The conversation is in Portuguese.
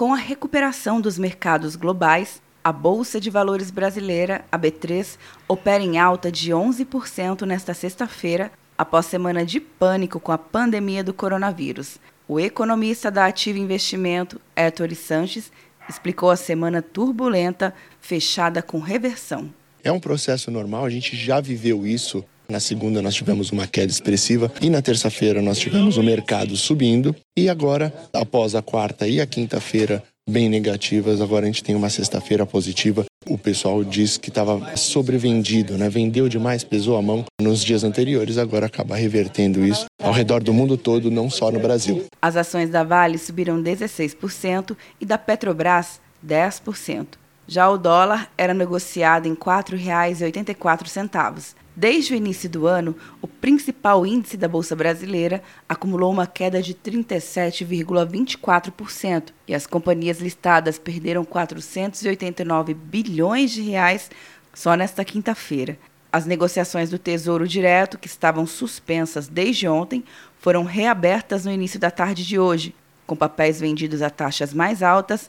Com a recuperação dos mercados globais, a Bolsa de Valores brasileira, a B3, opera em alta de 11% nesta sexta-feira, após semana de pânico com a pandemia do coronavírus. O economista da Ativa Investimento, Héctor Sanches, explicou a semana turbulenta, fechada com reversão. É um processo normal, a gente já viveu isso. Na segunda nós tivemos uma queda expressiva e na terça-feira nós tivemos o mercado subindo e agora, após a quarta e a quinta-feira bem negativas, agora a gente tem uma sexta-feira positiva. O pessoal diz que estava sobrevendido, né? Vendeu demais, pesou a mão nos dias anteriores, agora acaba revertendo isso ao redor do mundo todo, não só no Brasil. As ações da Vale subiram 16% e da Petrobras 10%. Já o dólar era negociado em R$ 4,84. Desde o início do ano, o principal índice da Bolsa Brasileira acumulou uma queda de 37,24% e as companhias listadas perderam 489 bilhões de reais só nesta quinta-feira. As negociações do Tesouro Direto, que estavam suspensas desde ontem, foram reabertas no início da tarde de hoje, com papéis vendidos a taxas mais altas